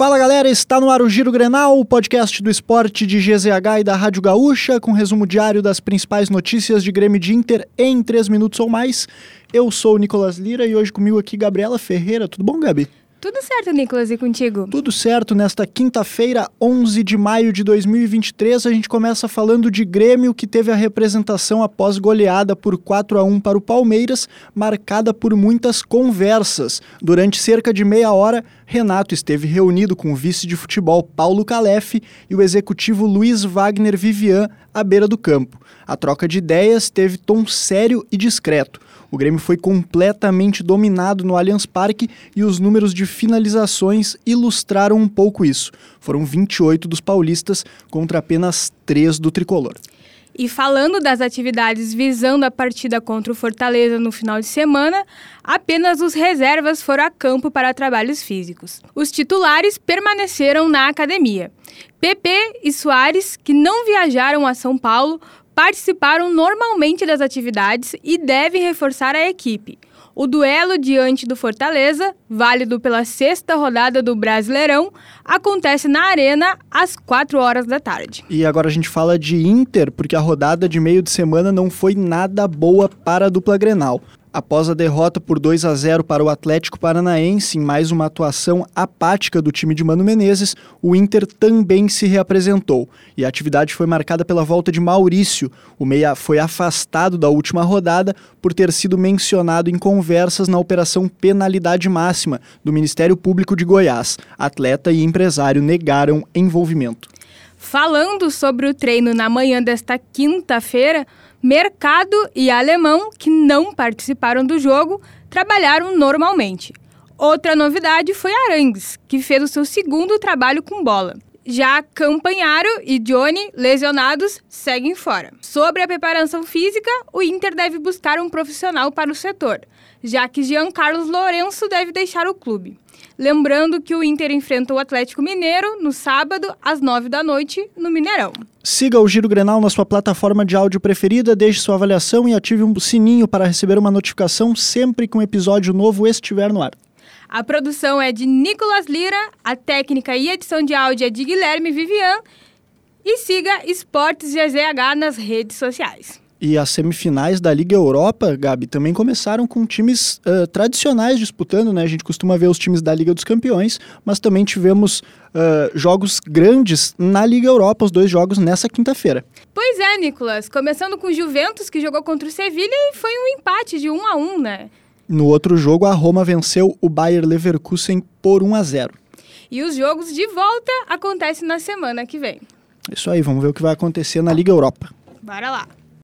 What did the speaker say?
Fala galera, está no ar o Giro Grenal, o podcast do esporte de GZH e da Rádio Gaúcha, com resumo diário das principais notícias de Grêmio de Inter em 3 minutos ou mais. Eu sou o Nicolas Lira e hoje comigo aqui Gabriela Ferreira. Tudo bom, Gabi? Tudo certo, Nicolas, e contigo? Tudo certo. Nesta quinta-feira, 11 de maio de 2023, a gente começa falando de Grêmio, que teve a representação após goleada por 4 a 1 para o Palmeiras, marcada por muitas conversas. Durante cerca de meia hora, Renato esteve reunido com o vice de futebol Paulo Calef e o executivo Luiz Wagner Vivian à beira do campo. A troca de ideias teve tom sério e discreto. O Grêmio foi completamente dominado no Allianz Parque e os números de finalizações ilustraram um pouco isso. Foram 28 dos paulistas contra apenas 3 do tricolor. E falando das atividades visando a partida contra o Fortaleza no final de semana, apenas os reservas foram a campo para trabalhos físicos. Os titulares permaneceram na academia. PP e Soares, que não viajaram a São Paulo, participaram normalmente das atividades e devem reforçar a equipe. O duelo diante do Fortaleza, válido pela sexta rodada do Brasileirão, acontece na Arena às 4 horas da tarde. E agora a gente fala de Inter, porque a rodada de meio de semana não foi nada boa para a dupla Grenal. Após a derrota por 2 a 0 para o Atlético Paranaense em mais uma atuação apática do time de Mano Menezes, o Inter também se reapresentou e a atividade foi marcada pela volta de Maurício. O meia foi afastado da última rodada por ter sido mencionado em conversas na operação Penalidade Máxima do Ministério Público de Goiás. Atleta e empresário negaram envolvimento. Falando sobre o treino na manhã desta quinta-feira, Mercado e Alemão, que não participaram do jogo, trabalharam normalmente. Outra novidade foi Arangues, que fez o seu segundo trabalho com bola. Já Campanharo e Johnny, lesionados, seguem fora. Sobre a preparação física, o Inter deve buscar um profissional para o setor, já que Jean Carlos Lourenço deve deixar o clube. Lembrando que o Inter enfrenta o Atlético Mineiro no sábado, às nove da noite, no Mineirão. Siga o Giro Grenal na sua plataforma de áudio preferida, deixe sua avaliação e ative um sininho para receber uma notificação sempre que um episódio novo estiver no ar. A produção é de Nicolas Lira, a técnica e edição de áudio é de Guilherme Vivian. E siga Esportes GZH nas redes sociais. E as semifinais da Liga Europa, Gabi, também começaram com times uh, tradicionais disputando, né? A gente costuma ver os times da Liga dos Campeões, mas também tivemos uh, jogos grandes na Liga Europa, os dois jogos nessa quinta-feira. Pois é, Nicolas. Começando com o Juventus, que jogou contra o Sevilha e foi um empate de 1 a 1 né? No outro jogo, a Roma venceu o Bayer Leverkusen por 1 a 0. E os jogos de volta acontecem na semana que vem. Isso aí, vamos ver o que vai acontecer na Liga Europa. Bora lá.